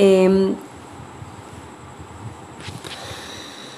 eh